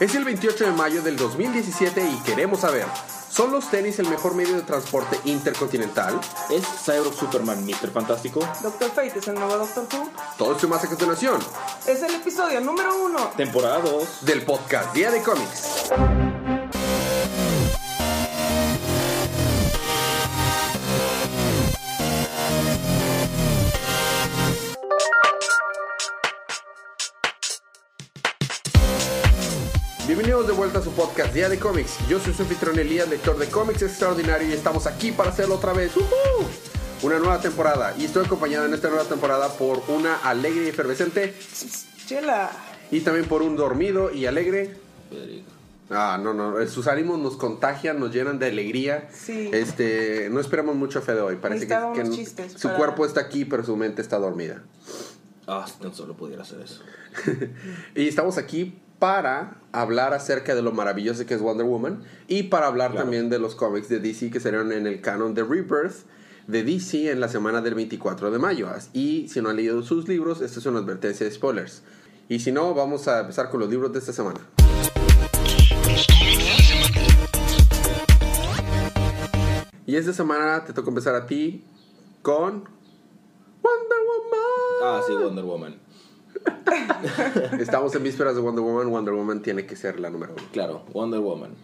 Es el 28 de mayo del 2017 y queremos saber, ¿son los tenis el mejor medio de transporte intercontinental? ¿Es Cyborg Superman Mr. Fantástico? Doctor Fate es el nuevo Doctor Who. Todo esto y más a continuación Es el episodio número uno. Temporada 2. del podcast Día de Cómics. Bienvenidos de vuelta a su podcast Día de Cómics. Yo soy su anfitrión Elías, lector de cómics extraordinario y estamos aquí para hacerlo otra vez. ¡Uhú! Una nueva temporada y estoy acompañado en esta nueva temporada por una alegre y efervescente Chela. y también por un dormido y alegre Federico. Ah, no, no, eh, sus ánimos nos contagian, nos llenan de alegría. Sí. Este, no esperamos mucho a Fede hoy, parece que, que no- chistes su para- cuerpo está aquí, pero su mente está dormida. Ah, si tan solo pudiera hacer eso. Y estamos aquí para hablar acerca de lo maravilloso que es Wonder Woman y para hablar Claro. también de los cómics de DC que serán en el canon de Rebirth de DC en la semana del 24 de mayo. Y si no han leído sus libros, esta es una advertencia de spoilers. Y si no, vamos a empezar con los libros de esta semana. Y esta semana te toca empezar a ti con Wonder Woman. Ah, sí, Wonder Woman. Estamos en vísperas de Wonder Woman. Wonder Woman tiene que ser la número uno. Claro, Wonder Woman.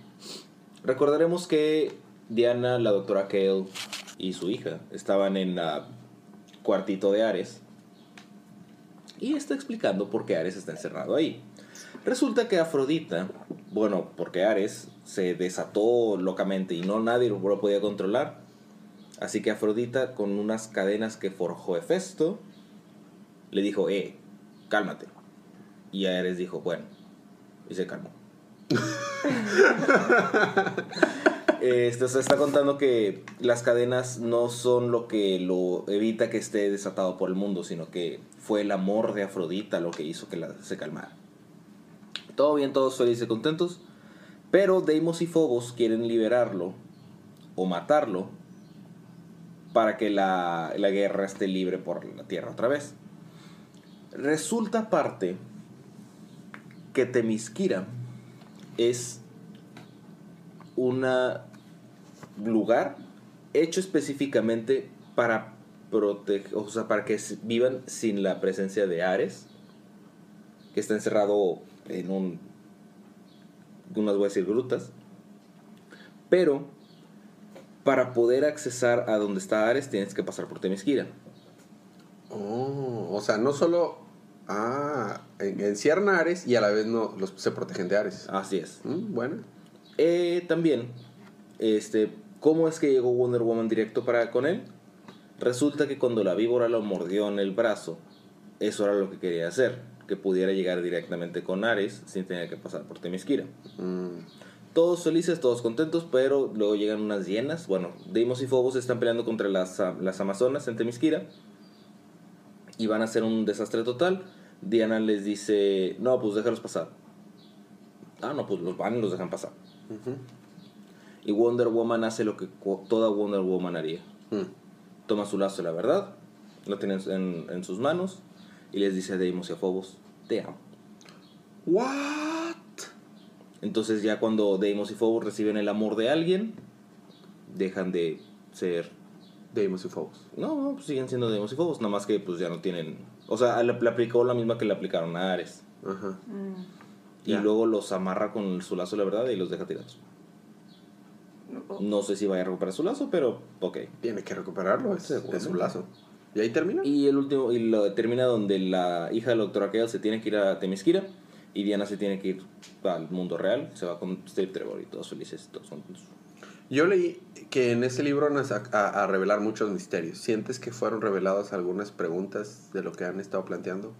Recordaremos que Diana, la doctora Kale y su hija estaban en la cuartito de Ares. Y está explicando por qué Ares está encerrado ahí. Resulta que Afrodita, bueno, porque Ares se desató locamente y no nadie lo podía controlar. Así que Afrodita, con unas cadenas que forjó Hefesto, le dijo, eh, cálmate. Y Ares dijo, bueno, y se calmó. Esto se está contando que las cadenas no son lo que lo evita que esté desatado por el mundo, sino que fue el amor de Afrodita lo que hizo que la, se calmara. Todo bien, todos felices y contentos, pero Deimos y Phobos quieren liberarlo o matarlo para que la, la guerra esté libre por la tierra otra vez. Resulta aparte que Temisquira es un lugar hecho específicamente para proteger, o sea, para que vivan sin la presencia de Ares, que está encerrado en un, unas voy a decir grutas, pero para poder accesar a donde está Ares tienes que pasar por Temisquira. Oh, o sea, no solo ah, en- encierran a Ares y a la vez no los, se protegen de Ares. Así es. Mm, bueno. Eh, también, este, ¿cómo es que llegó Wonder Woman directo para con él? Resulta que cuando la víbora lo mordió en el brazo, eso era lo que quería hacer, que pudiera llegar directamente con Ares sin tener que pasar por Temisquira. Mm, Todos felices, todos contentos, pero luego llegan unas hienas. Bueno, Deimos y Phobos están peleando contra las, las Amazonas en Temisquira y van a hacer un desastre total. Diana les dice, no, pues déjalos pasar. Ah, no, pues los van y los dejan pasar. Y Wonder Woman hace lo que toda Wonder Woman haría. mm. Toma su lazo de la verdad, lo tiene en, en sus manos y les dice a Deimos y a Phobos, te amo. What? Entonces ya cuando Deimos y Phobos reciben el amor de alguien, dejan de ser... Deimos y Phobos. No, no, pues siguen siendo Deimos y Phobos, nada más que pues ya no tienen... O sea, le, le aplicó la misma que le aplicaron a Ares. Ajá. Y Ya. luego los amarra con su lazo de la verdad y los deja tirados. No sé si vaya a recuperar su lazo, pero ok. Tiene que recuperarlo, es, es su lazo. ¿Y ahí termina? Y el último, y lo termina donde la hija de la doctora Kale se tiene que ir a Temisquira y Diana se tiene que ir al mundo real, se va con Steve Trevor y todos felices, todos contentos. Yo leí que en ese libro van a, a- a revelar muchos misterios. ¿Sientes que fueron reveladas algunas preguntas de lo que han estado planteando?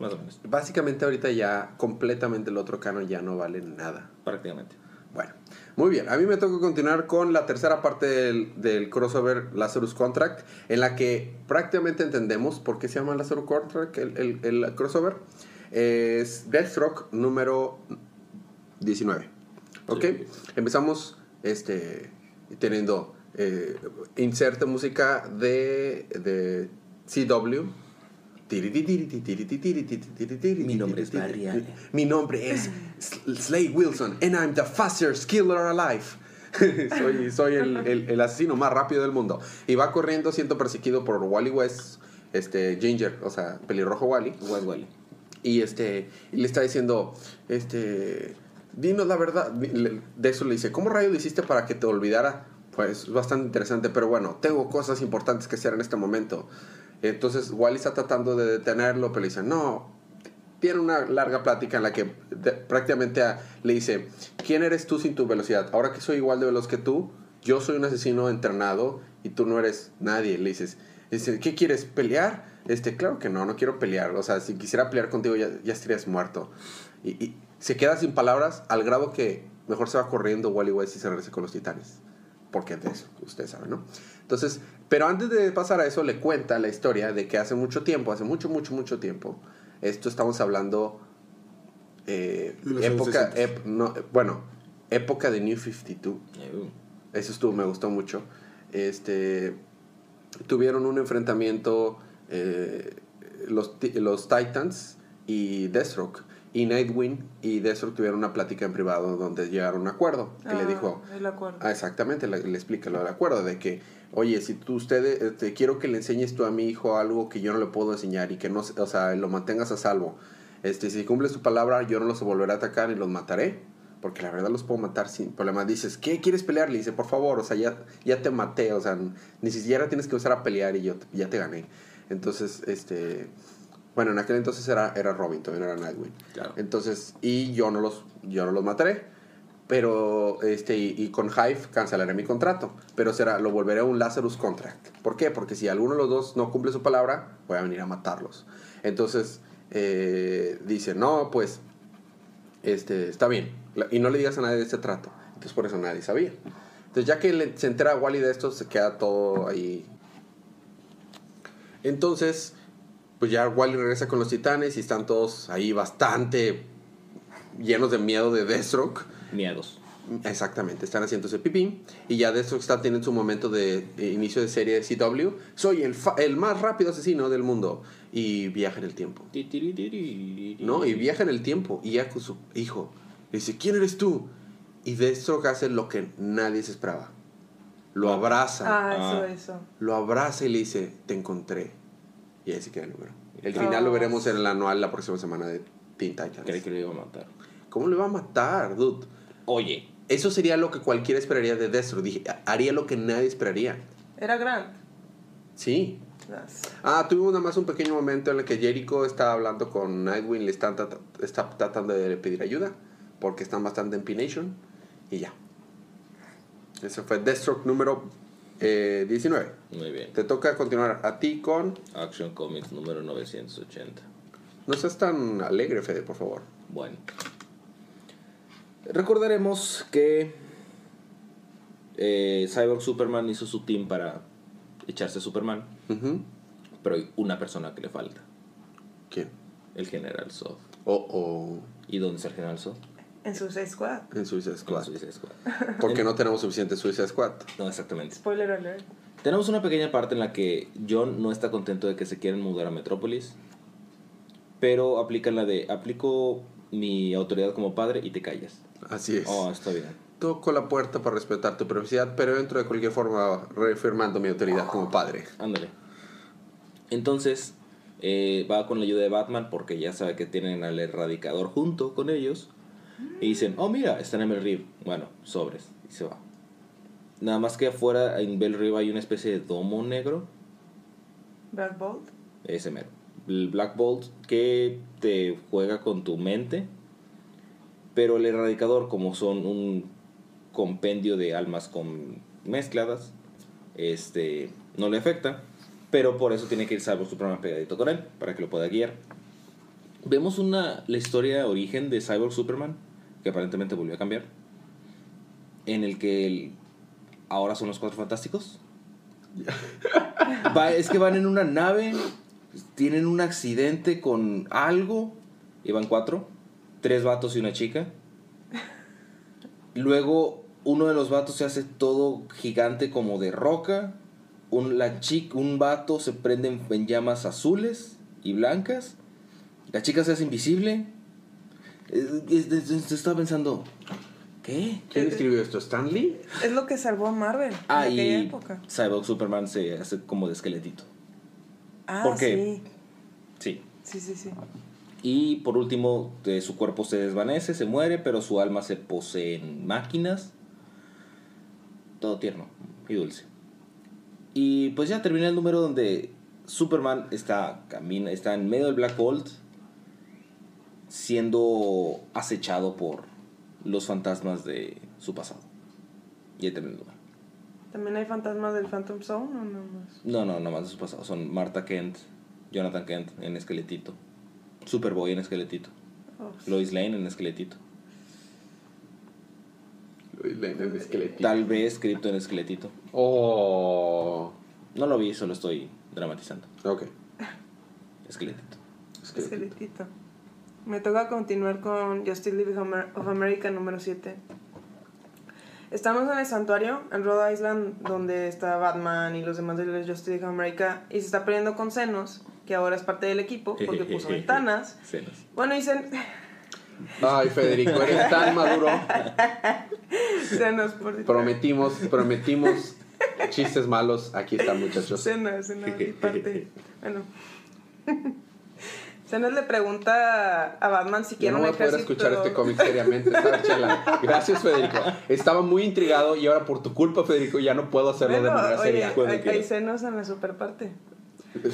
Más o menos, Básicamente ahorita ya completamente el otro canon ya no vale nada. prácticamente. Bueno, muy bien. A mí me toca continuar con la tercera parte del, del crossover Lazarus Contract, en la que prácticamente entendemos por qué se llama Lazarus Contract, el, el- el crossover. Es Deathstroke número 19. ¿Ok? Sí. Empezamos este, teniendo eh, inserte música de, de CW Mi nombre es Barry Allen. Mi nombre es Slade Wilson and I'm the fastest killer alive. soy soy el, el- el asesino más rápido del mundo. Y va corriendo siendo perseguido por Wally West, este Ginger, o sea, pelirrojo Wally. West Wally. Y este le está diciendo, este, dinos la verdad. De eso le dice, ¿cómo rayo lo hiciste para que te olvidara? Pues es bastante interesante, pero bueno, tengo cosas importantes que hacer en este momento. Entonces Wally está tratando de detenerlo, pero le dice, no. Tiene una larga plática en la que prácticamente a- le dice, ¿quién eres tú sin tu velocidad? Ahora que soy igual de veloz que tú, yo soy un asesino entrenado y tú no eres nadie. Le dices, dice, ¿qué quieres? ¿Pelear? Este, claro que no, no quiero pelear. O sea, si quisiera pelear contigo ya, ya estarías muerto. Y se queda sin palabras al grado que mejor se va corriendo Wally West y se regresa con los titanes. Porque de eso, ustedes saben, ¿no? Entonces, pero antes de pasar a eso, le cuenta la historia de que hace mucho tiempo, hace mucho, mucho, mucho tiempo, esto estamos hablando eh, época, 60. ep- no, bueno, época de New 52. Eh, Eso estuvo, me gustó mucho. Este, tuvieron un enfrentamiento eh, los, ti- los Titans y Deathstroke. Y Nightwing y Deathstroke tuvieron una plática en privado donde llegaron a un acuerdo. Que le Ah, dijo, El acuerdo. Ah, exactamente, le, le explica lo del acuerdo, de que, oye, si tú ustedes, este, quiero que le enseñes tú a mi hijo algo que yo no le puedo enseñar y que no, o sea, lo mantengas a salvo. Este, si cumples tu palabra, yo no los volveré a atacar y los mataré, porque la verdad los puedo matar sin problema. Dices, ¿qué quieres pelear? Le dice, por favor, o sea, ya, ya te maté, o sea, ni siquiera tienes que empezar a pelear y yo te- ya te gané. Entonces, este, bueno, en aquel entonces era, era Robin, todavía no era Nightwing. Claro. Entonces, y yo no los, yo no los mataré. Pero, este, y, y con Hive cancelaré mi contrato. Pero será, lo volveré a un Lazarus Contract. ¿Por qué? Porque si alguno de los dos no cumple su palabra, voy a venir a matarlos. Entonces, eh, dice, no, pues, este, está bien. Y no le digas a nadie de este trato. Entonces, por eso nadie sabía. Entonces, ya que le- se entera Wally de esto, se queda todo ahí. Entonces, pues ya Wally regresa con los titanes y están todos ahí bastante llenos de miedo de Deathstroke. Miedos. Exactamente, están haciéndose pipí. Y ya Deathstroke está teniendo su momento de inicio de serie de CW. Soy el, fa- el más rápido asesino del mundo. Y viaja en el tiempo. ¿No? Y viaja en el tiempo. Y ya con su hijo le dice: ¿Quién eres tú? Y Deathstroke hace lo que nadie se esperaba. Lo abraza. Ah, eso, Ah. eso. Lo abraza y le dice: Te encontré. Y ahí se queda el número. El final lo veremos en el anual la próxima semana de Teen Titans. Creí que lo iba a matar. ¿Cómo le va a matar, dude? Oye, Eso sería lo que cualquiera esperaría de Destro. Dije, haría lo que nadie esperaría. Era Grant. Sí. Yes. Ah, tuvimos nada más un pequeño momento en el que Jericho está hablando con Nightwing, le están está tratando de pedir ayuda, porque están bastante en P-Nation, y ya. Eso fue Deathstroke número eh, 19. muy bien. Te toca continuar a ti con... Action Comics número 980. No seas tan alegre, Fede, por favor. Bueno. Recordaremos que eh, Cyborg Superman hizo su team para echarse a Superman, pero hay una persona que le falta, ¿Quién? el General Zod. Oh, oh, ¿Y dónde está el General Zod? En Suicide Squad. en Suicide Squad. En Suicide Squad. Porque no tenemos suficiente Suicide Squad. No, exactamente. Spoiler alert. Tenemos una pequeña parte en la que John no está contento de que se quieren mudar a Metrópolis, pero aplica la de aplico mi autoridad como padre y te callas. Así es. Oh, está bien. Toco la puerta para respetar tu privacidad, pero entro de cualquier forma reafirmando mi autoridad como padre. Ándale. Entonces, eh, va con la ayuda de Batman porque ya sabe que tienen al erradicador junto con ellos. Y dicen, oh mira, están en Bell Reeve. Bueno, sobres. Y se va. Nada más que afuera en Bell Reeve hay una especie de domo negro. Black Bolt. Ese mero. El Black Bolt que te juega con tu mente. Pero el erradicador, como son un compendio de almas con mezcladas, este, no le afecta. Pero por eso tiene que ir Cyborg Superman pegadito con él, para que lo pueda guiar. Vemos una, la historia origen de Cyborg Superman, que aparentemente volvió a cambiar. En el que el- ahora son los cuatro fantásticos. Va- es que van en una nave, tienen un accidente con algo, y van cuatro, tres vatos y una chica. Luego uno de los vatos se hace todo gigante como de roca, un, la chica, un vato se prende en, en llamas azules y blancas. La chica se hace invisible. Eh, es- es- es- Estaba pensando, ¿qué? ¿Quién escribió esto? ¿Stanley? Es lo que salvó a Marvel Ah, en aquella y época. Cyborg Superman se hace como de esqueletito. Ah, ¿por qué? sí. Sí. Sí, sí, sí. Y por último, eh, su cuerpo se desvanece, se muere, pero su alma se posee en máquinas. Todo tierno y dulce. Y pues ya termina el número donde Superman está, camina, está en medio del Black Bolt, siendo acechado por los fantasmas de su pasado. Y ahí termina el número. ¿También hay fantasmas del Phantom Zone o no más? No, no, no más de su pasado. Son Martha Kent, Jonathan Kent en esqueletito, Superboy en esqueletito, Oh, Lois Lane en esqueletito. Luis Lane en esqueletito. Tal vez Crypto en esqueletito. Oh. No lo vi, solo estoy dramatizando. Ok. Esqueletito. Esqueletito. esqueletito. Me toca continuar con Justice League of Amer- of America número 7. Estamos en el santuario, en Rhode Island, donde está Batman y los demás de la Justice League of America, y se está peleando con Zenos, que ahora es parte del equipo, porque puso ventanas. Cenas. Bueno, y Zen- Ay, Federico, eres tan maduro. Zenos, por Prometimos, prometimos chistes malos. Aquí están, muchachos. Cenas, mi parte. Bueno. Cenas le pregunta a Batman si quiere no un voy a poder ejército. escuchar este cómic seriamente, ¿sabes, Chela? Gracias, Federico. Estaba muy intrigado y ahora por tu culpa, Federico, ya no puedo hacerlo de Bueno, manera oye, seria. Hay, hay senos en la super parte.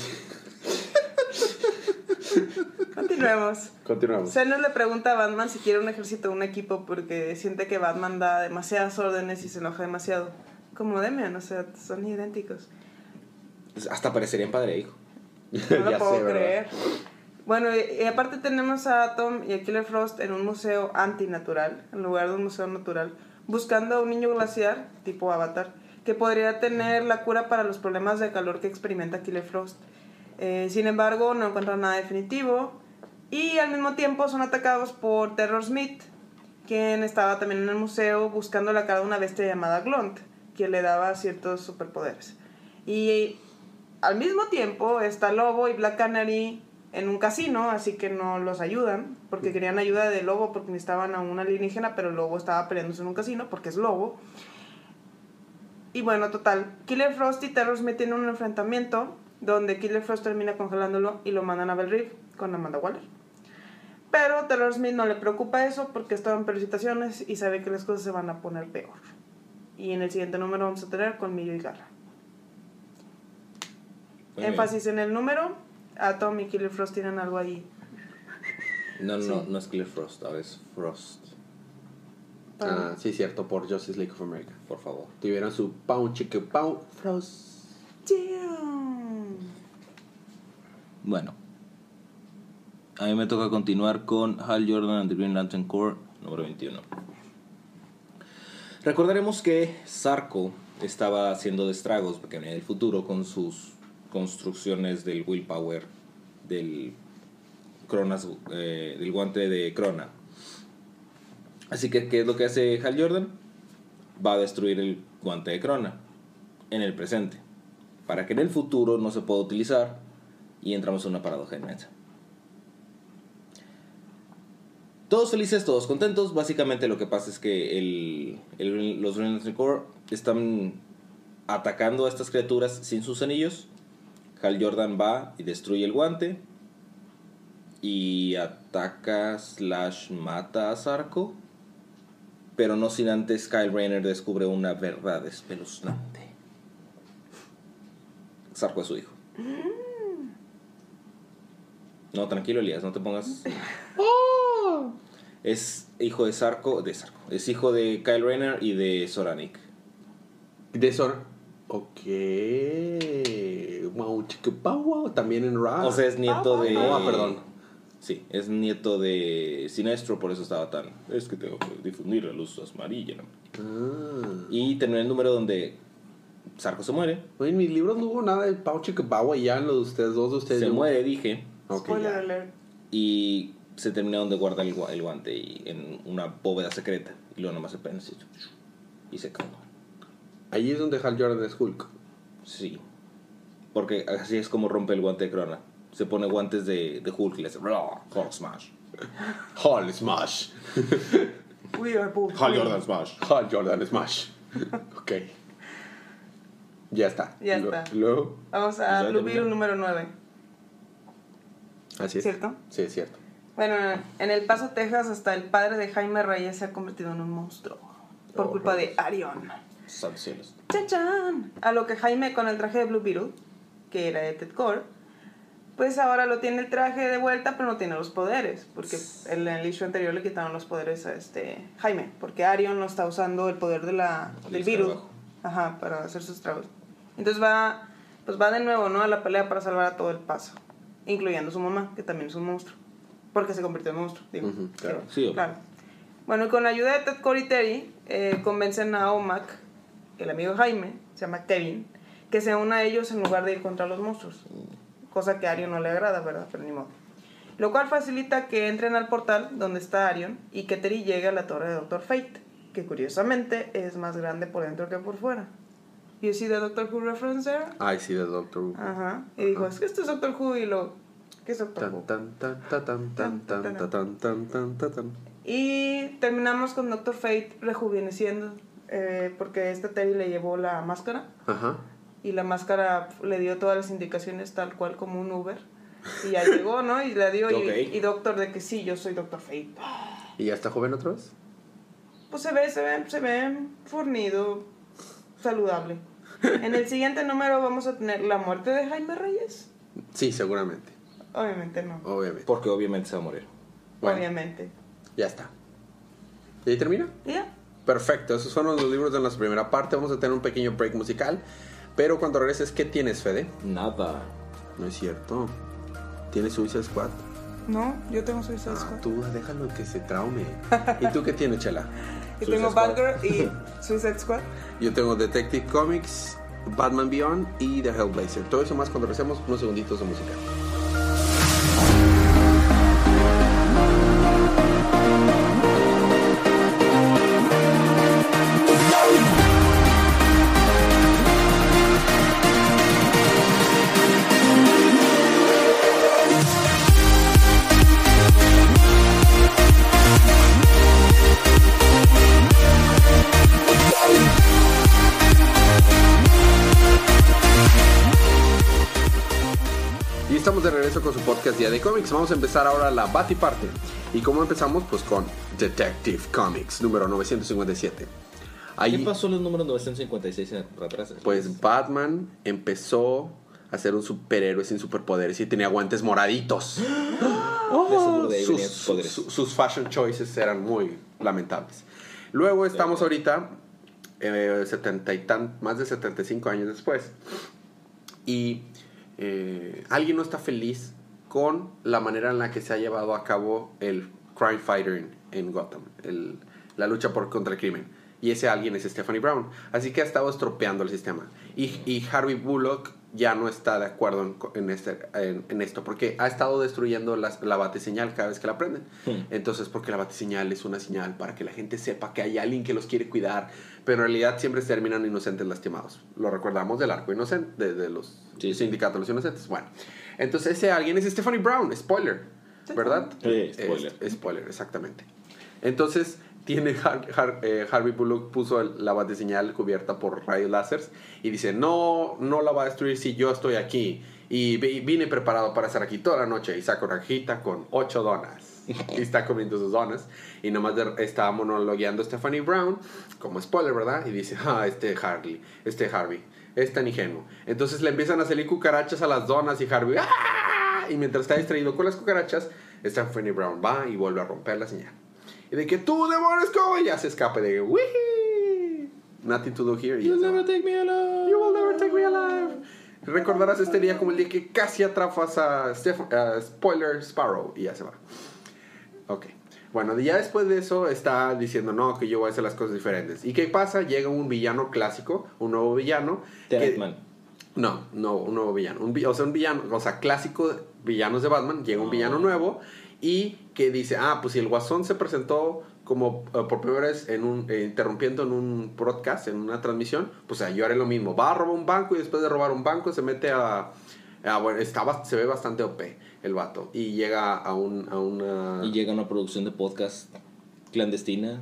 Continuemos. Continuamos. Zenos le pregunta a Batman si quiere un ejército o un equipo porque siente que Batman da demasiadas órdenes y se enoja demasiado. Como Demian, o sea, son idénticos. Pues Hasta parecerían padre e hijo. No lo Ya puedo sé, ¿verdad? Bueno, y, aparte tenemos a Atom y a Killer Frost en un museo antinatural, en lugar de un museo natural, buscando a un niño glaciar, tipo Avatar, que podría tener la cura para los problemas de calor que experimenta Killer Frost. Eh, sin embargo, no encuentran nada definitivo y al mismo tiempo son atacados por Terror Smith, quien estaba también en el museo buscando la cara de una bestia llamada Glunt, que le daba ciertos superpoderes. Y al mismo tiempo está Lobo y Black Canary en un casino, así que no los ayudan, porque querían ayuda de Lobo porque necesitaban a un alienígena, pero Lobo estaba peleándose en un casino porque es Lobo. Y bueno, total, Killer Frost y Terror Smith tienen un enfrentamiento donde Killer Frost termina congelándolo y lo mandan a Bell Reef con Amanda Waller. Pero Terror Smith no le preocupa eso porque estaba en peores situaciones y sabe que las cosas se van a poner peor. Y en el siguiente número vamos a tener Colmillo y Garra. Muy bien. Énfasis en el número. Atom y Killer Frost tienen algo ahí. No, no, Sí. no es Clear Frost, ahora es Frost. Ah, sí, cierto, por Justice League of America. Por favor. Tuvieron su pound chicken pound frost. Damn. Bueno. A mí me toca continuar con Hal Jordan and the Green Lantern Corps, número 21. Recordaremos que Sarko estaba haciendo estragos porque venía del futuro con sus construcciones del willpower del Cronas, eh, del guante de Crona. Así que, ¿qué es lo que hace Hal Jordan? Va a destruir el guante de Crona en el presente, para que en el futuro no se pueda utilizar y entramos en una paradoja inmensa. Todos felices, todos contentos. Básicamente lo que pasa es que el, los Lantern Corps están atacando a estas criaturas sin sus anillos. Hal Jordan va y destruye el guante. Y ataca slash mata a Sarko. Pero no sin antes Kyle Rayner descubre una verdad espeluznante. Sarko es su hijo. No, tranquilo, Elías, no te pongas. Es hijo de Sarko, de Sarko. Es hijo de Kyle Rayner y de Soranik. De Sor. Ok. Wow. También en Ra. O sea, es nieto de. Ah, perdón. Sí, es nieto de Sinestro, por eso estaba tan. Es que tengo que difundir la luz amarilla. Ah. Y termina el número donde Sarko se muere. Oye, en mis libros no hubo nada de Pau Chicabawa y ya en los de ustedes, dos de ustedes. Se muere, dije. Ok, Spoiler ya. alert. Y se termina donde guarda el, gua- el guante y en una bóveda secreta. Y luego nomás se prende y se calma. Ahí es donde Hal Jordan es Hulk. Sí. Porque así es como rompe el guante de Crona. se pone guantes de, de Hulk y le hace "Blah, Hulk Smash. Hall Smash. We are both Hal. Jordan Smash. Hall Jordan Smash. ok. Ya está. Ya Lo- está. Luego. Vamos a Blue. Beetle número 9. Así es. ¿Cierto? Sí, es cierto. Bueno, en El Paso, Texas, hasta el padre de Jaime Reyes se ha convertido en un monstruo. Por Oh, culpa de. Arion. ¡Chan, chan! A lo que Jaime con el traje de Blue Beetle, que era de Ted Core, pues ahora lo tiene el traje de vuelta, pero no tiene los poderes. Porque en el issue anterior le quitaron los poderes a este Jaime. Porque Arion no está usando el poder de la, El del virus. Ajá, para hacer sus trabajos. Entonces va, pues va de nuevo, ¿no? A la pelea para salvar a todo el paso. Incluyendo su mamá, que también es un monstruo. Porque se convirtió en monstruo, digo. Ujú, claro. Sí, claro. Bueno, y con la ayuda de Ted Core y Terry, eh, convencen a Omac, el amigo Jaime, se llama Kevin, que se una a ellos en lugar de ir contra los monstruos. Cosa que a Arion no le agrada, ¿verdad? Pero ni modo. Lo cual facilita que entren al portal donde está Arion y que Terry llegue a la torre de Doctor Fate, que curiosamente es más grande por dentro que por fuera. ¿You see the Doctor Who reference there? I see the Doctor Who. Ajá. Y dijo, es que esto es Doctor Who y lo... ¿Qué es Doctor Who? Y terminamos con Doctor Fate rejuveneciendo eh, porque este Terry le llevó la máscara Ajá. y la máscara le dio todas las indicaciones tal cual como un Uber. Y ya llegó, ¿no? Y le dio, y- Ok. y, Doctor de que sí, yo soy Doctor Fate. ¿Y ya está joven otra vez? Pues se ve, se ve, se ve fornido, saludable. En el siguiente número vamos a tener la muerte de Jaime Reyes. Sí, seguramente. Obviamente no. Obviamente. Porque obviamente se va a morir. Bueno. Obviamente. Ya está. ¿Y ahí termina? ¿Y ya? Perfecto, esos fueron los libros de nuestra primera parte. Vamos a tener un pequeño break musical. Pero cuando regreses, ¿qué tienes, Fede? Nada. No es cierto. ¿Tienes Suicide Squad? No, yo tengo Suicide Ah, Squad. tú déjalo que se traume. ¿Y tú qué tienes, Chela? Y Suicide tengo Squad. Batgirl y Suicide Squad. Yo tengo Detective Comics, Batman Beyond y The Hellblazer. Todo eso más cuando regresemos unos segunditos de música. Estamos de regreso con su podcast Día de Cómics. Vamos a empezar ahora la Batiparte. ¿Y cómo empezamos? Pues con Detective Comics, número 957. Ahí, ¿Qué pasó los números 956 en atrás? pues Batman empezó a ser un superhéroe sin superpoderes y tenía guantes moraditos. De ahí sus, sus sus fashion choices eran muy lamentables. Luego estamos ahorita, eh, 70 y tan, más de 75 años después, y eh, alguien no está feliz con la manera en la que se ha llevado a cabo el crime fighter en, Gotham, el- la lucha por, contra el crimen. Y ese alguien es Stephanie Brown. Así que ha estado estropeando el sistema. Y, y Harvey Bullock ya no está de acuerdo en, en este, en, en esto, porque ha estado destruyendo las- la bateseñal cada vez que la prenden. Hmm. Entonces, porque la bateseñal es una señal para que la gente sepa que hay alguien que los quiere cuidar, pero en realidad siempre terminan inocentes lastimados. Lo recordamos del arco inocente, de, de los Sí, sí. sindicatos de los inocentes. Bueno, entonces ese alguien es Stephanie Brown, spoiler, ¿verdad? Sí, spoiler. Es- spoiler, exactamente. Entonces, tiene Har- Har- eh, Harvey Bullock puso el- la bateseñal cubierta por rayos láseres y dice, no, no la va a destruir si yo estoy aquí. Y vi- vine preparado para estar aquí toda la noche y saco una cajita con ocho donas. y está comiendo sus donas. Y nomás de- está monologueando Stephanie Brown, como spoiler, ¿verdad? Y dice, ah, este Harley, este Harvey, es tan ingenuo. Entonces le empiezan a salir cucarachas a las donas y Harvey, ¡ah! Y mientras está distraído con las cucarachas, Stephanie Brown va y vuelve a romper la señal. Y de que tú, demonios, ¿cómo? Y ya se escape de "Wee, Nothing to do here. You'll never take me alive. You will never take me alive. Recordarás este día como el día que casi atrapas a, Steph- a Spoiler Sparrow y ya se va. Ok. Bueno, ya después de eso está diciendo, no, que yo voy a hacer las cosas diferentes. ¿Y qué pasa? Llega un villano clásico, un nuevo villano. que- Batman. no, no, un nuevo villano. Un o sea, un villano, o sea, clásico villanos de Batman. Llega un Oh. villano nuevo y que dice, ah, pues si el Guasón se presentó como eh, por primera vez en un, eh, interrumpiendo en un broadcast, en una transmisión, pues yo haré lo mismo. Va a robar un banco y después de robar un banco se mete a, Ah, bueno, estaba, se ve bastante OP el vato. Y llega a, un, a una... Y llega a una producción de podcast clandestina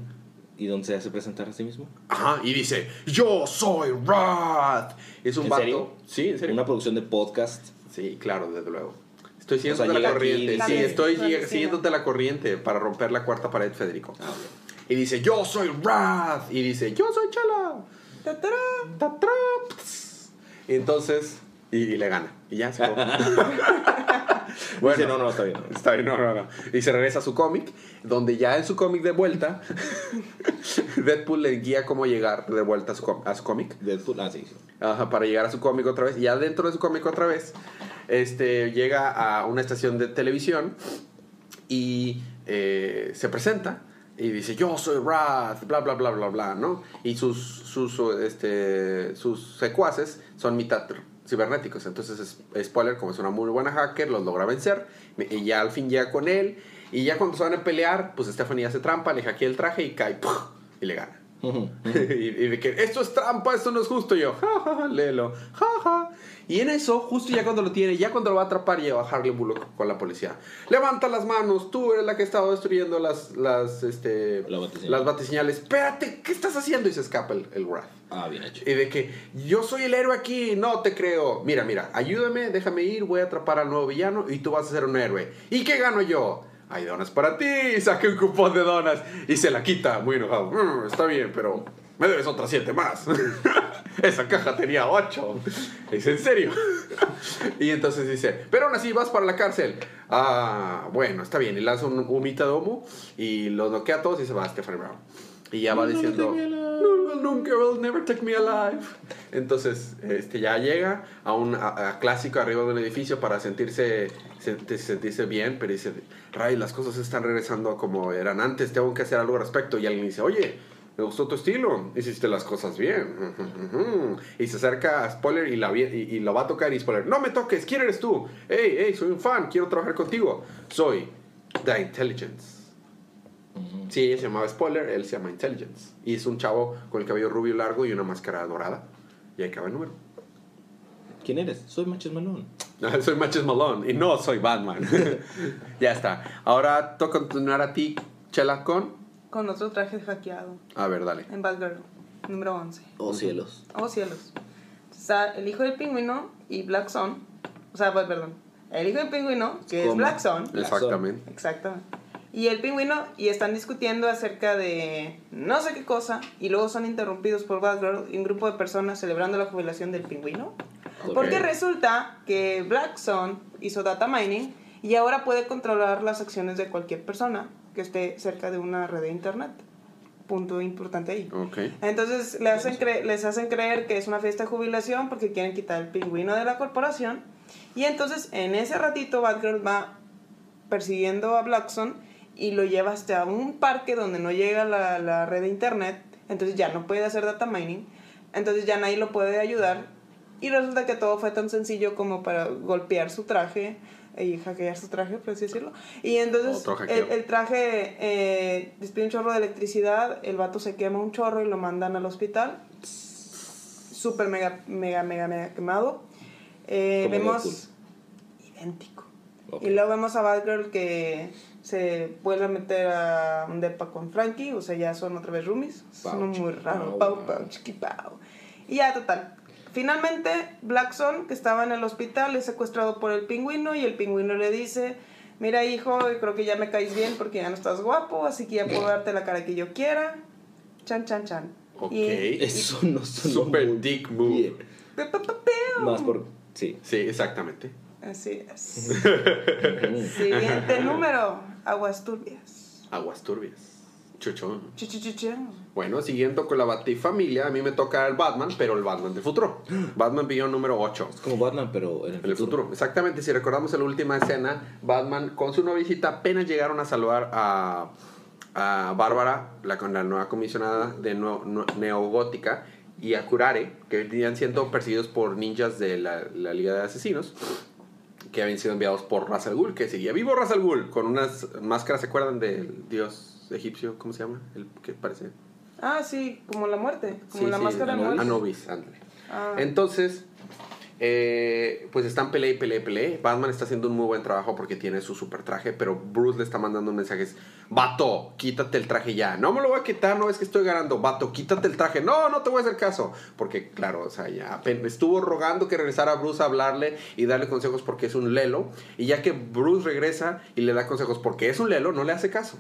y donde se hace presentar a sí mismo. Ajá, y dice, yo soy Wrath. Es un ¿En vato... serio? Sí, en serio. Una producción de podcast. Sí, claro, desde luego. Estoy O sea, siguiéndote la aquí y corriente. dice- Sí, También, estoy siguiéndote la corriente para romper la cuarta pared, Federico. Ah. Y dice, yo soy Wrath. Y dice, yo soy Chala. Entonces, y, y le gana. Y ya se acabó. Dice, no, no, está bien. Está bien, no, no, no. Y se regresa a su cómic, donde ya en su cómic de vuelta, Deadpool le guía cómo llegar de vuelta a su, com- a su cómic. Deadpool, ah, sí, sí. Ajá, para llegar a su cómic otra vez. Y ya dentro de su cómic otra vez, este, llega a una estación de televisión y eh, se presenta y dice, yo soy Wrath, bla, bla, bla, bla, bla, ¿no? Y sus, sus, este, sus secuaces son mitad cibernéticos. Entonces, es- spoiler, como es una muy buena hacker, los logra vencer y ya al fin llega con él. Y ya cuando se van a pelear, pues Stephanie hace trampa, le hackea el traje y cae y le gana. Y, y de que esto es trampa, esto no es justo. Y yo, ja, ja, ja, léelo, ja, ja. Y en eso, justo ya cuando lo tiene, ya cuando lo va a atrapar, lleva a Harley Bullock con la policía. Levanta las manos, tú eres la que ha estado destruyendo las, las, este, La batiseñal. las batiseñales. Espérate, ¿qué estás haciendo? Y se escapa el, el Wrath. Ah, bien hecho. Y de que yo soy el héroe aquí, no te creo. Mira, mira, ayúdame, déjame ir, voy a atrapar al nuevo villano y tú vas a ser un héroe. ¿Y qué gano yo? Hay donas para ti, saqué un cupón de donas y se la quita, muy enojado. "Mm, está bien, pero me debes otras siete más. Esa caja tenía ocho. ¿Es en serio? y entonces dice, pero aún así vas para la cárcel. Ah, bueno, está bien. Y lanza un humita de humo y los noquea a todos y se va a Stephanie Brown. Y ya va diciendo, no, no, nunca, will never take me alive. Entonces, este, ya llega a un a- a clásico arriba de un edificio para sentirse, se- sentirse bien, pero dice, Ray, las cosas están regresando a como eran antes, tengo que hacer algo al respecto. Y alguien dice, oye, me gustó tu estilo, hiciste las cosas bien. Y se acerca a Spoiler y, la, y, y lo va a tocar y Spoiler, no me toques, ¿quién eres tú? Hey, hey, soy un fan, quiero trabajar contigo. Soy The Intelligence. Ujú. Sí, ella se llamaba Spoiler, él se llama Intelligence. Y es un chavo con el cabello rubio largo y una máscara dorada. Y ahí acaba el número. ¿Quién eres? Soy Manches Malone. soy Matches Malone y no soy Batman. ya está. Ahora toca continuar a ti, Chela, con... Con otro traje hackeado. A ver, dale. En Batgirl, número 11. Oh, cielos. Oh cielos. Está el hijo del pingüino y Black Sun. O sea, pues, perdón. El hijo del pingüino, que es. Black Sun. Black Exactamente. Exactamente. Y el pingüino, y están discutiendo acerca de no sé qué cosa, y luego son interrumpidos por Batgirl y un grupo de personas celebrando la jubilación del pingüino. Ok. Porque resulta que Black Sun hizo data mining y ahora puede controlar las acciones de cualquier persona que esté cerca de una red de internet. Punto importante ahí. Entonces le hacen les hacen creer que es una fiesta de jubilación porque quieren quitar el pingüino de la corporación. Y entonces en ese ratito Batgirl va persiguiendo a Blackson y lo lleva hasta un parque donde no llega la, la red de internet. Entonces ya no puede hacer data mining. Entonces ya nadie lo puede ayudar. Y resulta que todo fue tan sencillo como para golpear su traje y hackear su traje, por así decirlo. Y entonces el, el traje eh, despide un chorro de electricidad, el vato se quema un chorro y lo mandan al hospital. Súper mega, mega, mega, mega quemado. Eh, vemos Deadpool. idéntico. Y luego vemos a Batgirl que se vuelve a meter a un depa con Frankie, o sea, ya son otra vez roomies. Son muy chiqui, raro. pau, Pau, pau. pau, chiqui, pau. Y ya, total. Finalmente, Blackson, que estaba en el hospital, es secuestrado por el pingüino y el pingüino le dice, mira hijo, creo que ya me caes bien porque ya no estás guapo, así que ya puedo darte la cara que yo quiera. Chan, chan, chan. Ok. Y- Eso no sonó Super muy dick move. bien. Más por... Sí. Sí, exactamente. Así es. Siguiente número, aguas turbias. Aguas turbias. Chuchón. Chu, chu, chu, chu. Bueno, siguiendo con la Batifamilia, a mí me toca el Batman, pero el Batman del futuro. Batman Beyond número 8. Es como Batman, pero en el, En el futuro, exactamente. Si recordamos en la última escena, Batman con su novicita apenas llegaron a saludar a, a Bárbara, la, con la nueva comisionada de No- Neogótica, y a Curare, que venían siendo perseguidos por ninjas de la, la Liga de Asesinos, que habían sido enviados por Ra's al Ghul, que seguía vivo Ra's al Ghul, con unas máscaras, ¿se acuerdan del dios egipcio? ¿Cómo se llama? El que parece... Ah, sí, como la muerte, como Sí, la sí, máscara de Anubis. Anubis, ándale. Ah. Entonces, eh, pues están pelea y pelea y pelea. Batman está haciendo un muy buen trabajo porque tiene su super traje, pero Bruce le está mandando mensajes. Vato, quítate el traje ya. No me lo voy a quitar, no es que estoy ganando. Vato, quítate el traje. No, no te voy a hacer caso. Porque, claro, o sea, ya estuvo rogando que regresara Bruce a hablarle y darle consejos porque es un lelo. Y ya que Bruce regresa y le da consejos porque es un lelo, no le hace caso.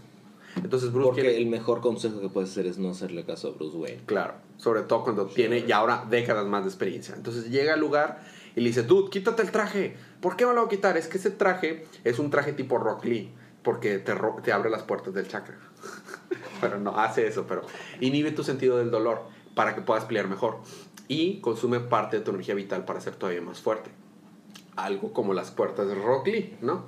Entonces Bruce Porque quiere- el mejor consejo que puedes hacer es no hacerle caso a Bruce Wayne. Claro, sobre todo cuando tiene ya ahora décadas más de experiencia. Entonces llega al lugar y le dice, dude, quítate el traje. ¿Por qué me lo voy a quitar? Es que ese traje es un traje tipo Rock Lee, porque te, ro- te abre las puertas del chakra. pero no hace eso, pero inhibe tu sentido del dolor para que puedas pelear mejor. Y consume parte de tu energía vital para ser todavía más fuerte. Algo como las puertas de Rock Lee, ¿no?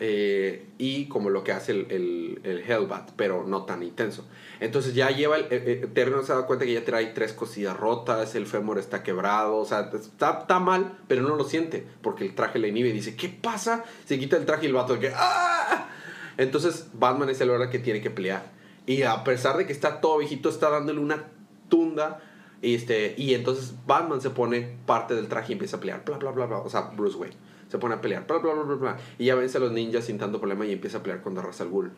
Eh, y como lo que hace el, el, el Hellbat, pero no tan intenso. Entonces ya lleva, el, eh, eh, Terry no se da cuenta que ya trae tres cosillas rotas, el fémur está quebrado, o sea, está, está mal, pero no lo siente, porque el traje le inhibe y dice, ¿qué pasa? Se quita el traje y el vato que, ¡ah! Entonces Batman es el hora que tiene que pelear. Y a pesar de que está todo viejito, está dándole una tunda. Y, este, y entonces Batman se pone parte del traje y empieza a pelear. Bla, bla, bla, bla. O sea, Bruce Wayne. Se pone a pelear. Bla, bla, bla, bla, bla. Y ya vence a los ninjas sin tanto problema y empieza a pelear contra Ra's al Ghul.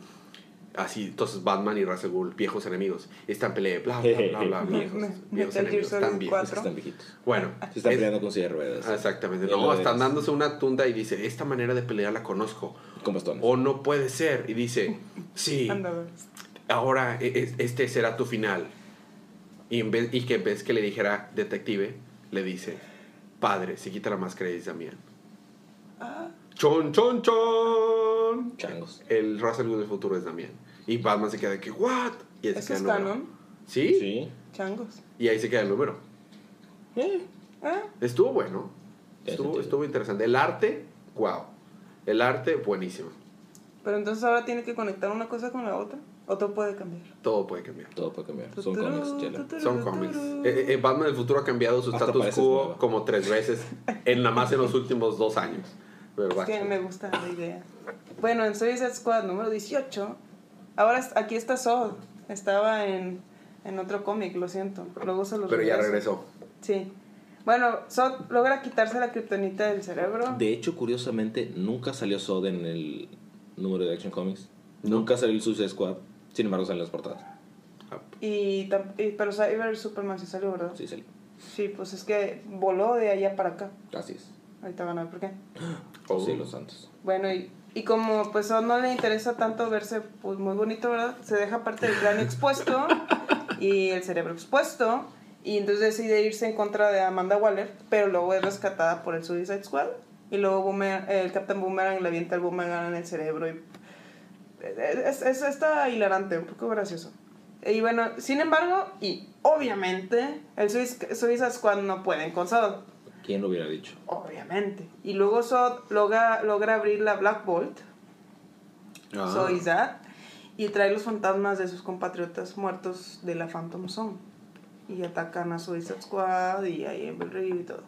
Así, entonces Batman y Ra's al Ghul, viejos enemigos. Y están peleando. Bla, bla, bla, bla. viejos, enemigos. Están viejos. Están viejitos. Bueno. Se están es- peleando con silla de ruedas. Exactamente. No, están dándose una tunda y dice, esta manera de pelear la conozco. Con bastones. O no puede ser. Y dice, sí, ahora e- e- este será tu final. Y, en vez, y que en vez que le dijera detective, le dice, padre, se quita la máscara y es Damián. Ah, Chon, chon, chon. Changos. El Russell del futuro es Damián. Y Batman se queda de que, what? Y ahí se ¿Eso queda el número. canon? ¿Sí? Sí. Changos. Y ahí se queda el número. Eh, Ah, Estuvo bueno. Estuvo, estuvo interesante. El arte, wow. El arte, buenísimo. pero entonces ahora tiene que conectar una cosa con la otra. ¿O todo puede cambiar? Todo puede cambiar. todo puede cambiar. Son cómics, chela. Son cómics. tuturu. Eh, eh, Batman del futuro ha cambiado su Hasta status quo nueva. como tres veces, en nada más en los últimos dos años. ¿Verdad? Es que me gusta la idea. Bueno, en Suicide Squad número 18, ahora aquí está Zod. Estaba en, en otro cómic, lo siento. Luego se los Pero ya regreso. regresó. Sí. Bueno, Zod logra quitarse la kriptonita del cerebro. De hecho, curiosamente, nunca salió Sod en el número de Action Comics. Nunca salió el Suicide Squad. Sin embargo, salen las portadas. Y, tam- y- pero Cyber Superman sí salió, ¿verdad? Sí, salió. Sí, pues es que voló de allá para acá. Así es. Ahorita van a ver por qué. Oh. Sí, los santos. Bueno, y, y como pues a no le interesa tanto verse pues muy bonito, ¿verdad? Se deja parte del cráneo expuesto y el cerebro expuesto. Y entonces decide irse en contra de Amanda Waller, pero luego es rescatada por el Suicide Squad. Y luego Boomerang- el Captain Boomerang le avienta el boomerang en el cerebro. Y es, es- está hilarante, un poco gracioso. Y bueno, sin embargo, y obviamente, el Suic- Suicide Squad no pueden con Zod. ¿Quién lo hubiera dicho? Obviamente. Y luego Zod logra, logra abrir la Black Bolt, Ah. soy Zod, y trae los fantasmas de sus compatriotas muertos de la Phantom Zone. Y atacan a Suicide Squad y a Reed y todo.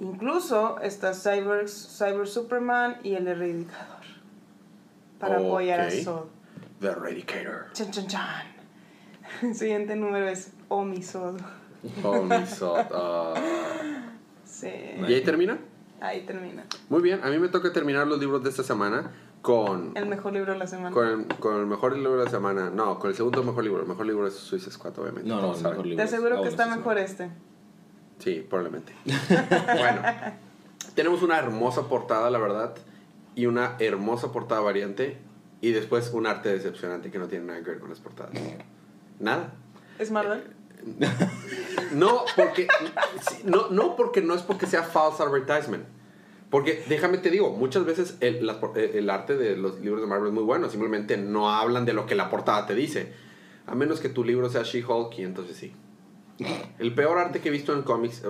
Incluso está Cyber, Cyber Superman y el Erradicador. Para apoyar a. Zod. The Eradicator. Chan, chan, chan. El siguiente número es Omisod. Mi Zod. Ah. Sí. ¿Y ahí termina? Ahí termina. Muy bien, a mí me toca terminar los libros de esta semana con, El mejor libro de la semana. con, el, con el mejor libro de la semana. No, con el segundo mejor libro. El mejor libro es Suicide Squad, obviamente. No, no, el mejor libro. Te es- aseguro ah, que está mejor este. Sí, probablemente. bueno, tenemos una hermosa portada, la verdad, y una hermosa portada variante, y después un arte decepcionante que no tiene nada que ver con las portadas. Nada. ¿Es Marvel? No, porque no, no porque no es porque sea false advertisement. Porque déjame te digo, muchas veces el, arte de los libros de Marvel es muy bueno, simplemente no hablan de lo que la portada te dice. A menos que tu libro sea She-Hulk y entonces sí. El peor arte que he visto en cómics, eh,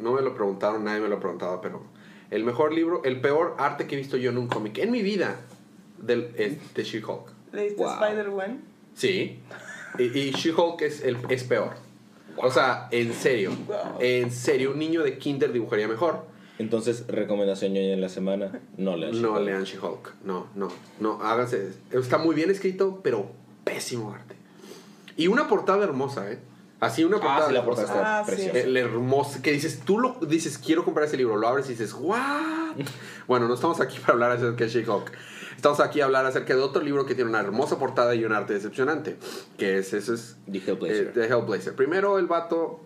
no me lo preguntaron, nadie me lo ha preguntado, pero el mejor libro, el peor arte que he visto yo en un cómic en mi vida del, es de She-Hulk. ¿Leíste Wow. Spider-Man? Sí. Y, y She-Hulk es, el, es peor. O sea, en serio. Wow. En serio, un niño de kinder dibujaría mejor. Entonces, recomendación ñoña en la semana, no lean No She-Hulk. lean She-Hulk. No, no, no. Háganse. Está muy bien escrito, pero pésimo arte. Y una portada hermosa, ¿eh? Así una portada. Ah, sí, la portada está Ah, sí. preciosa. El hermoso, que dices, tú lo dices, quiero comprar ese libro, lo abres y dices, ¿what? bueno, no estamos aquí para hablar acerca de She-Hulk. Estamos aquí a hablar acerca de otro libro que tiene una hermosa portada y un arte decepcionante, que es, ese es The Hellblazer. eh, The Hellblazer. Primero, el vato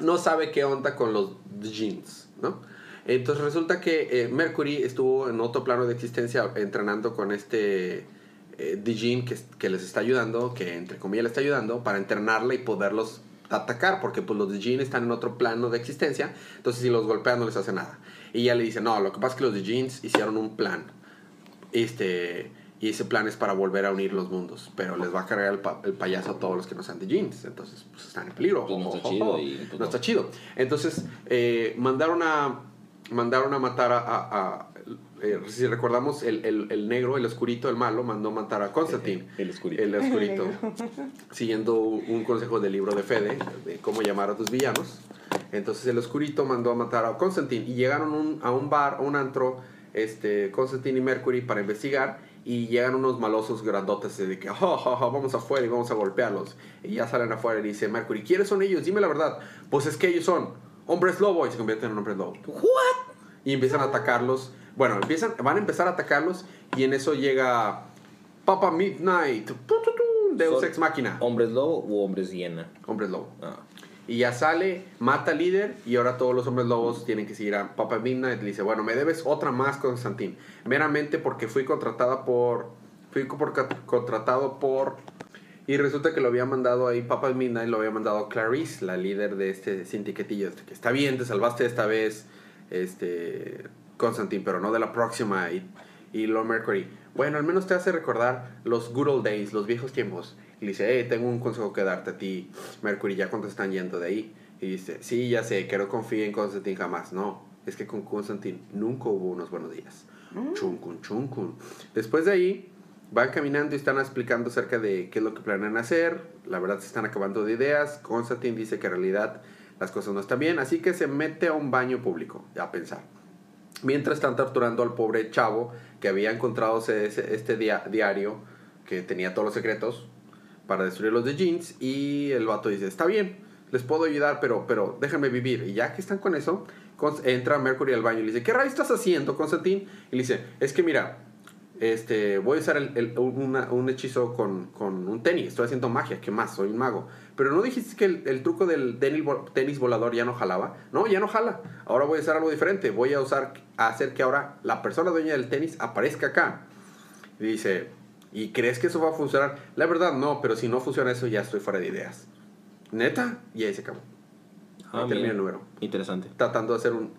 no sabe qué onda con los jeans, ¿no? Entonces resulta que eh, Mercury estuvo en otro plano de existencia entrenando con este eh, Dijin que, que les está ayudando, que entre comillas le está ayudando, para entrenarla y poderlos atacar, porque pues los Dijin están en otro plano de existencia, entonces si los golpean no les hace nada. Y ella le dice, no, lo que pasa es que los Dijins hicieron un plan, este, y ese plan es para volver a unir los mundos, pero les va a cargar el, pa- el payaso a todos los que no sean de jeans, entonces pues están en peligro. Pues no está chido y, pues, no no. está chido. Entonces eh, mandaron a mandaron a matar a, a- a- eh, si recordamos el, el- el negro, el oscurito, el malo, mandó matar a Constantine. El oscurito. El oscurito. siguiendo un consejo del libro de Fede, de cómo llamar a tus villanos. Entonces el oscurito mandó a matar a Constantine y llegaron un- a un bar, a un antro, este, Constantine y Mercury para investigar y llegan unos malosos grandotes de que, "Ja, ja, ja, vamos afuera y vamos a golpearlos. Y ya salen afuera y dice Mercury, ¿quiénes son ellos? Dime la verdad. Pues es que ellos son hombres lobo y se convierten en hombres lobo. Y empiezan a atacarlos. Bueno, empiezan, van a empezar a atacarlos y en eso llega Papa Midnight, Deus Ex Máquina, ¿Hombres lobo o hombres hiena? hombres lobo. Ah. Y ya sale, mata al líder y ahora todos los hombres lobos tienen que seguir a Papa Midnight. Le dice, bueno, me debes otra más, Constantín. Meramente porque fui contratada por... Fui por, contratado por... Y resulta que lo había mandado ahí, Papa Midnight lo había mandado Clarice, la líder de este sindicatillo. Que está bien, te salvaste esta vez, este... Constantín, pero no de la próxima. Y, y Lord Mercury, bueno, al menos te hace recordar los good old days, los viejos tiempos. Y le dice, hey, tengo un consejo que darte a ti, Mercury, ya cuando están yendo de ahí. Y dice, sí, ya sé, que no confíe en Constantine jamás. No, es que con Constantine nunca hubo unos buenos días. Chuncun, chuncun. Después de ahí, van caminando y están explicando acerca de qué es lo que planean hacer. La verdad se están acabando de ideas. Constantine dice que en realidad las cosas no están bien, así que se mete a un baño público a pensar. Mientras están torturando al pobre chavo que había encontrado ese- ese- este dia- diario que tenía todos los secretos para destruir los de jeans y el vato dice, está bien, les puedo ayudar, pero, pero déjenme vivir. Y ya que están con eso, entra Mercury al baño y le dice, ¿qué rayos estás haciendo, Constantín? Y le dice, es que mira, este, voy a usar un hechizo con, con un tenis, estoy haciendo magia, ¿qué más? Soy un mago. Pero no dijiste que el, truco del tenis, tenis volador ya no jalaba. No, ya no jala. Ahora voy a hacer algo diferente. Voy a usar, a hacer que ahora la persona dueña del tenis aparezca acá. Y dice, ¿y crees que eso va a funcionar? La verdad no, pero si no funciona eso ya estoy fuera de ideas. ¿Neta? Y ahí se acabó. Ahí Ah, termina mira. el número. Interesante. Tratando de hacer un...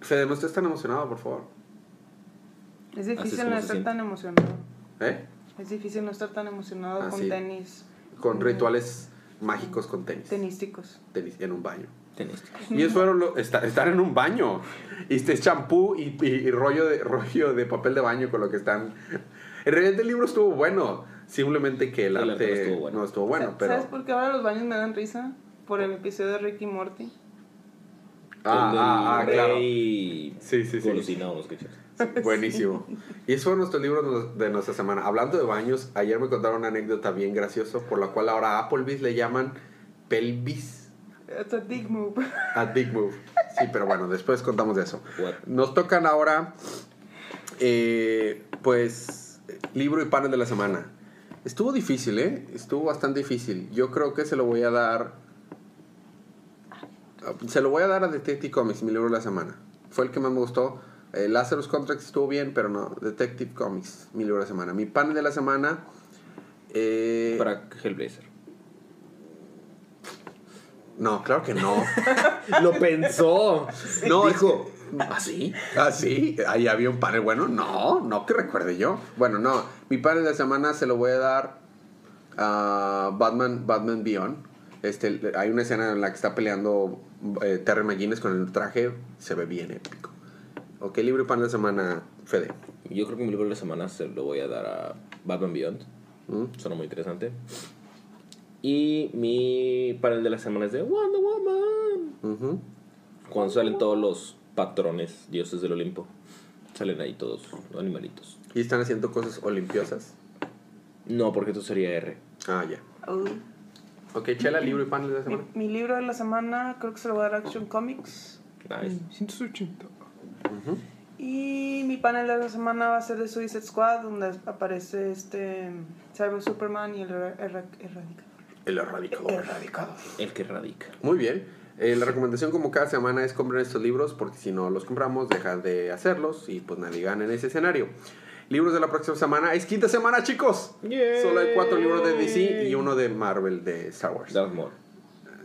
Fede, no estés tan emocionado, por favor. Es difícil no estar tan emocionado. ¿Eh? Es difícil no estar tan emocionado Ah, con sí. tenis. Con Mm, rituales mágicos con tenis. Tenísticos. Tenis en un baño. Tenés. Y ellos fueron lo- esta- estar en un baño. Y este champú y, y- y rollo, de, rollo de papel de baño con lo que están. En realidad el libro estuvo bueno. Simplemente que el, El arte arte no estuvo bueno. no estuvo bueno. Sa- pero, ¿Sabes por qué ahora los baños me dan risa? Por el episodio de Ricky Morty. Ah, ah, ah, claro. Sí, sí, sí. Golosina o los que Buenísimo. Y eso fue nuestro libro de nuestra semana. Hablando de baños, ayer me contaron una anécdota bien graciosa por la cual ahora a Applebee's le llaman pelvis It's a big move. a Big Move. Sí, pero bueno, después contamos de eso. What? Nos tocan ahora, eh, pues, libro y panel de la semana. Estuvo difícil, ¿eh? Estuvo bastante difícil. Yo creo que se lo voy a dar... Se lo voy a dar a Detective Comics, mi libro de la semana. Fue el que más me gustó. Eh, Lazarus Contracts estuvo bien, pero no. Detective Comics, mi libro de la semana. Mi panel de la semana... eh, Para Hellblazer. No, claro que no. Lo pensó. No, Dijo. ¿Así? ¿Así? Ahí había un panel bueno. No, no que recuerde yo. Bueno, no. Mi panel de la semana se lo voy a dar a Batman, Batman Beyond. Este, hay una escena en la que está peleando eh, Terry McGuinness con el traje. Se ve bien épico. Ok, libro y panel de la semana, Fede. Yo creo que mi libro de la semana se lo voy a dar a Batman Beyond. ¿Mm? Suena muy interesante. Y mi panel de la semana es de Wonder Woman. Ujú. Cuando salen todos los patrones, dioses del Olimpo. Salen ahí todos, animalitos. Y están haciendo cosas olimpiosas. No, porque esto sería R. Ah, ya. Oh. Ok, Chela, libro y panel de la semana. mi libro de la semana creo que se lo voy a dar a Action Comics. Nice. 180. Ujú. Y mi panel de la semana va a ser de Suicide Squad, donde aparece este Cyber Superman y el Erra- Erra- Erradicador. El erradicador. Erradicador. El que radica. Muy bien. Eh, la recomendación como cada semana es comprar estos libros porque si no los compramos deja de hacerlos y pues nadie gana en ese escenario. Libros de la próxima semana. Es quinta semana chicos. Yay. Solo hay cuatro libros de DC y uno de Marvel de Star Wars. Darth Maul.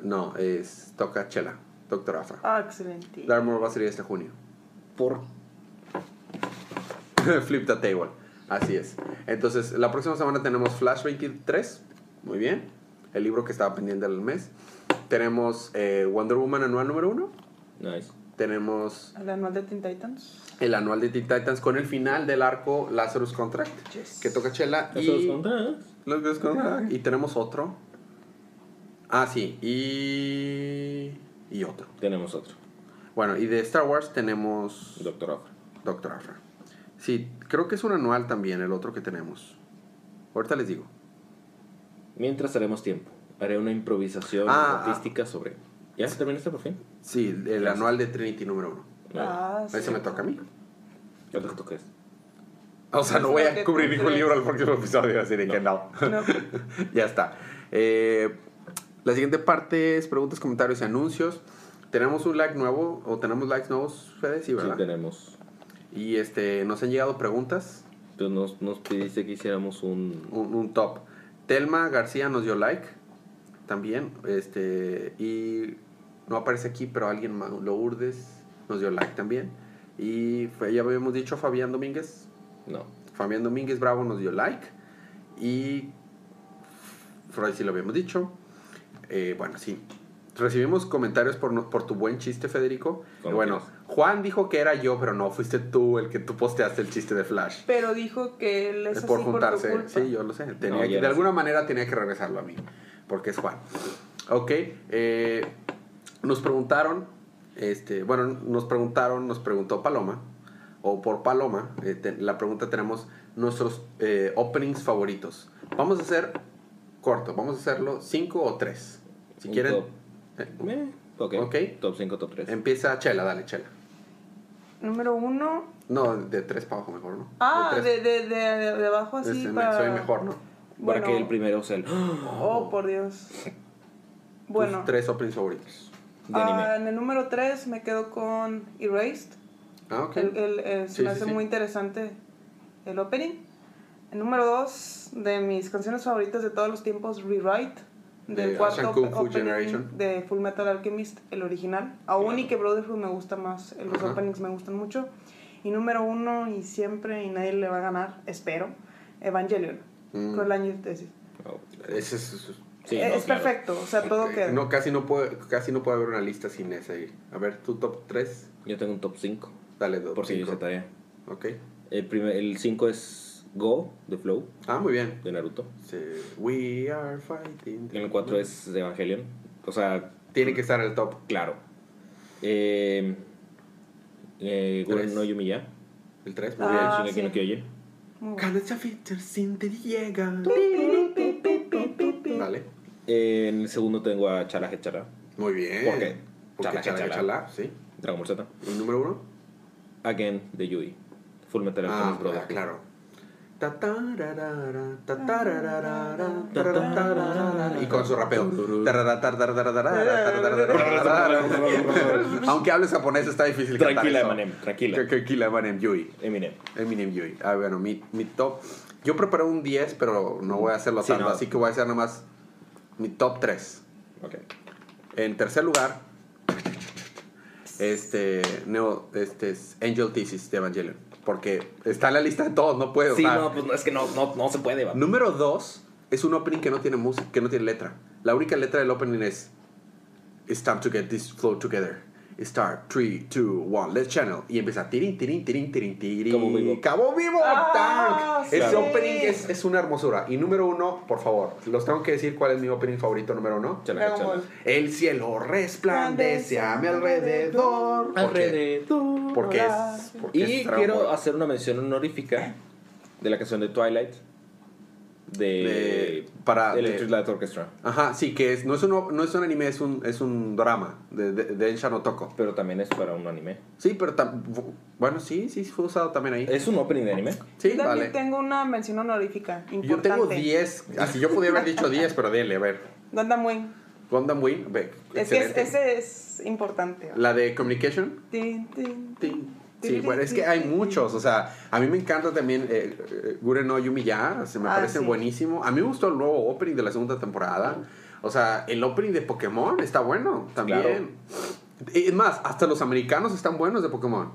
No, es toca Chela, Doctor Afra. Ah, excelente. Darmore va a salir este junio. Por Flip the table. Así es. Entonces, la próxima semana tenemos Flash 23. Muy bien. El libro que estaba pendiente del mes. Tenemos eh, Wonder Woman anual número 1. Nice. Tenemos El anual de Teen Titans. el anual de Teen Titans con el final del arco Lazarus Contract. Yes. Que toca Chela. Eso Y, es contra- Lazarus Contract. y tenemos otro. Ah, sí. Y. Y otro. Tenemos otro. Bueno, y de Star Wars tenemos. Doctor Afra. Doctor Afra. Sí, creo que es un anual también el otro que tenemos. Ahorita les digo. Mientras haremos tiempo. Haré una improvisación Ah, artística sobre. ¿Ya se terminaste por fin? Sí, el Gracias. anual de Trinity número uno. Ah, Ese sí. me toca a mí. ¿Qué te toca este? O sea, no voy a cubrir ningún libro al próximo episodio, así de que no. No. ya está. Eh, la siguiente parte es preguntas, comentarios y anuncios. Tenemos un like nuevo, o tenemos likes nuevos, Fede, sí, Sí, ¿verdad? tenemos. y este, nos han llegado preguntas, Pues nos, nos pidiste que hiciéramos un. un, un top. Telma García nos dio like también, este, y no aparece aquí, pero alguien más, Lourdes nos dio like también. Y fue, ya habíamos dicho Fabián Domínguez, No. Fabián Domínguez Bravo nos dio like. Y Freud sí lo habíamos dicho. Eh, bueno, sí. Recibimos comentarios por, no- por tu buen chiste, Federico. ¿Cómo bueno, quieres? Juan dijo que era yo, pero no, fuiste tú el que tú posteaste el chiste de Flash. Pero dijo que él es Es así por por juntarse. tu culpa. sí, yo lo sé. Tenía No, que- ya de alguna manera tenía que regresarlo a mí, porque es Juan. Ok, eh, nos preguntaron, este, bueno, nos preguntaron, nos preguntó Paloma, o por Paloma, eh, te- la pregunta tenemos nuestros eh, openings favoritos. Vamos a hacer corto, vamos a hacerlo 5 o 3. Si Un quieren, top. eh, ok. Ok. Top 5, top 3. empieza Chela, dale Chela. Número uno. No, de 3 para abajo mejor, ¿no? Ah, De de, de, de, abajo así Este, para... Soy mejor, ¿no? Para Bueno, que el primero sea el. Oh, por Dios. Bueno. Tus tres openings favoritos. De anime. ah, en el número 3 me quedo con Erased. Ah, ok. El, el- el- se me sí, hace sí. muy interesante el opening. El número 2 de mis canciones favoritas de todos los tiempos, Rewrite. Del De cuarto Kung Fu opening Generation. de Full Metal Alchemist, el original. Aún y que Brotherhood me gusta más, eh, los Ajá. openings me gustan mucho. Y número 1 y siempre, y nadie le va a ganar, espero, Evangelion. Mm. Con el año de tesis. Oh, Ese es, sí, es no, claro. perfecto, o sea, todo Ok, queda. No, casi no puede, casi no puede haber una lista sin ese ahí. A ver, tu top 3. Yo tengo un top 5. Dale, top Por si hice tarea. Ok. El, primer, el 5 es Go, de Flow, Ah, muy bien. de Naruto. Sí. We are fighting. En el 4 es de Evangelion. O sea, Tiene que estar en el top. claro. Eh, eh, Gurren Tres. no Yumiya. El 3, muy Ah, Shingeki sí. no Kyojin. Bien. Cada sin te llega. Dale. Eh, en el segundo tengo a Chala Hechara, Muy bien. ¿Por qué? Porque Chala, chala, sí. Dragon Ball Z. ¿Y número 1? Again, de Yui. Full Metal Ah, Alchemist Brotherhood. ah, claro. Y con su rapeo. Aunque hables japonés está difícil Tranquila, eso. Emanem, tranquila. Tranquila, Emanem Yui. Eminem. Eminem Yui. Ah, bueno, mi, mi top. Yo preparé un 10, pero no voy a hacerlo tanto, no. así que voy a hacer nada más mi top 3. Ok. En tercer lugar, este, Neo, este es Angel Thesis de Evangelion. Porque está en la lista de todos, no puedo. Sí, no, pues no, es que no, no, no se puede, va. Número 2 es un opening que no tiene música, que no tiene letra. La única letra del opening es It's time to get this flow together. Start 3, 2, 1, let's channel. Y empieza tirin, tirin, tirin, tirin, tirin. Cabo Vivo. Cabo Vivo, Ah, sí. Ese opening es, es una hermosura. Y número uno, por favor, los tengo que decir cuál es mi opening favorito número uno. El cielo resplandece a mi alrededor. ¿Por qué? Alrededor. Porque es. porque Y es quiero hacer una mención honorífica de la canción de Twilight. De, De- para- de Electric Light Orchestra. Ajá, sí, que es, no, es un, no es un anime, es un, es un drama de, de, de Ensha no Toko. Pero también es para un anime. Sí, pero tam- bueno, sí, sí, fue usado también ahí. ¿Es un opening de anime? Sí, Yo también vale. tengo una mención honorífica importante. Yo tengo 10, así yo podía haber dicho 10, pero dile, a ver. Gundam Wing. Gundam Wing, ve, Es que es- excelente. ese es importante. La de Communication. Tin, tin, Tin. Sí, bueno, es que hay muchos, o sea, a mí me encanta también eh, eh, Guren no Yumiya, se me Ah, parece sí. buenísimo. A mí me gustó el nuevo opening de la segunda temporada. O sea, el opening de Pokémon está bueno también. Es más, hasta los americanos están buenos de Pokémon.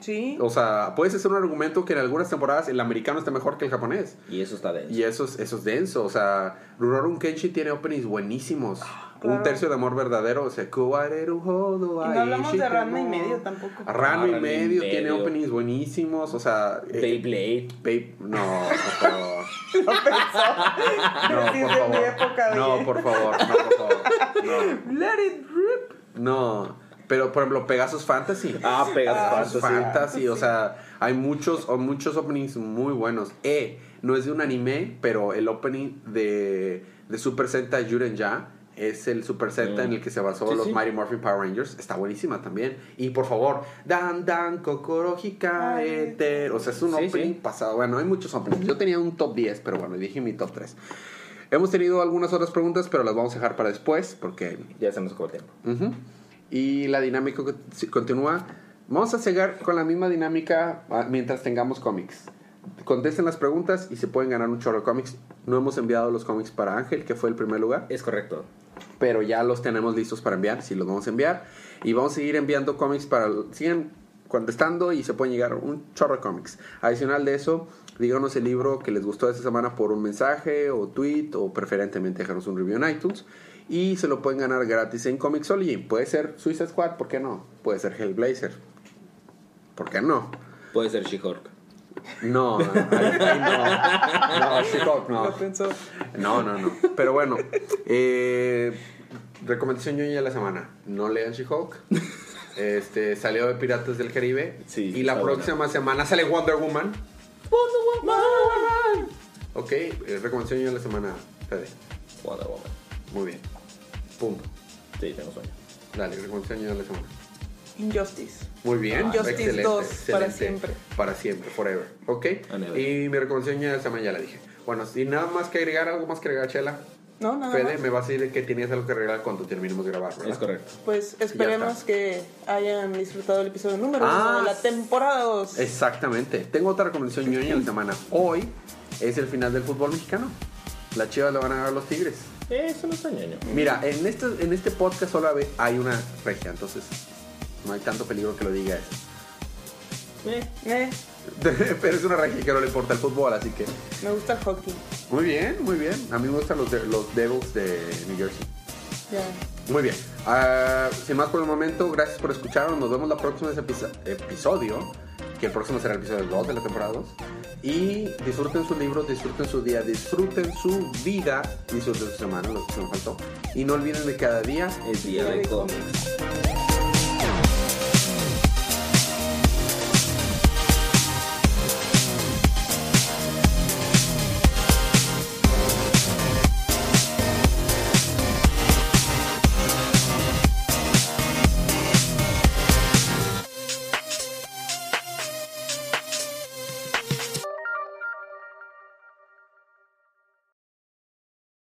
Sí. O sea, puedes hacer un argumento que en algunas temporadas el americano está mejor que el japonés. Y eso está denso. Y eso es, eso es denso. O sea, Rurouni Kenshin tiene openings buenísimos. Un claro. tercio de amor verdadero. O sea, Kuwareru Hodo Y no hablamos de Ranma y medio tampoco. Ranma y Ranma y medio tiene openings buenísimos. O sea, eh, Beyblade. Babe- no, por favor. Lo pensó. No, por favor. época, No, por favor. No, por favor. No. Let it rip. No. Pero, por ejemplo, Pegasus Fantasy. Ah, Pegasus Ah, Pegasus Fantasy. Fantasy, o sea, hay muchos, o muchos openings muy buenos. Eh, no es de un anime, pero el opening de, de Super Sentai Juren Ya es el Super Mm. en el que se basó Sí, los sí. Mighty Morphin Power Rangers. Está buenísima también. Y por favor, Dan Dan Kokoro Hikaete. O sea, es un Sí, opening sí. pasado. Bueno, hay muchos openings. Yo tenía un top 10, pero bueno, dije mi top 3. Hemos tenido algunas otras preguntas, pero las vamos a dejar para después porque Ya se nos acabó el tiempo. Y la dinámica continúa. Vamos a seguir con la misma dinámica ah, mientras tengamos cómics. Contesten las preguntas y se pueden ganar un chorro de cómics. No hemos enviado los cómics para Ángel, que fue el primer lugar, Es correcto. pero ya los tenemos listos para enviar, si los vamos a enviar. Y vamos a seguir enviando cómics para... Siguen contestando y se pueden llegar un chorro de cómics. Adicional de eso, díganos el libro que les gustó esta semana por un mensaje o tweet o preferentemente dejarnos un review en iTunes. Y se lo pueden ganar gratis en Comixology. Puede ser Suicide Squad, ¿por qué no? Puede ser Hellblazer. ¿Por qué no? Puede ser She-Hulk. No, ahí no. No, She-Hulk no. Lo pensó. No, no, no. Pero bueno, eh, recomendación ñoña de la semana. No lean She-Hulk. Este, salió de Piratas del Caribe. Sí, y la próxima semana sale Wonder Woman. Wonder Woman. Ok, eh, recomendación ñoña de la semana, Fede. Wonder Woman. Muy bien. Punto. Sí, tengo sueño. Dale, recomendación ñoña de la semana. Injustice. Muy bien. Injustice excelente, 2, para excelente. siempre. Para siempre, forever. Ok. Y mi recomendación ñoña de la semana ya la dije. Bueno, sin nada más que agregar, algo más que agregar, Chela. No, nada Fede, más. me vas a decir que tenías algo que agregar cuando terminemos de grabar, ¿verdad? Es correcto. Pues esperemos que hayan disfrutado el episodio número Ah, uno de la temporada 2. Exactamente. Tengo otra recomendación ñoña de la semana. Hoy es el final del fútbol mexicano. Las chivas le van a ganar a los tigres. Eso no está ñoño. Mira, en este, en este podcast solo hay una regia, entonces no hay tanto peligro que lo diga eso. Eh, Eh, Pero es una regia que no le importa el fútbol, así que... me gusta el hockey. Muy bien, muy bien. A mí me gustan los, de- los Devils de New Jersey. Ya. Muy bien. Ah, sin más por el momento, gracias por escucharnos. Nos vemos la próxima episodio. Que el próximo será el episodio 2 de la temporada 2. Y disfruten sus libros, disfruten su día, disfruten su vida, disfruten su semana, lo que se me faltó. Y no olviden de cada día es día de cómics.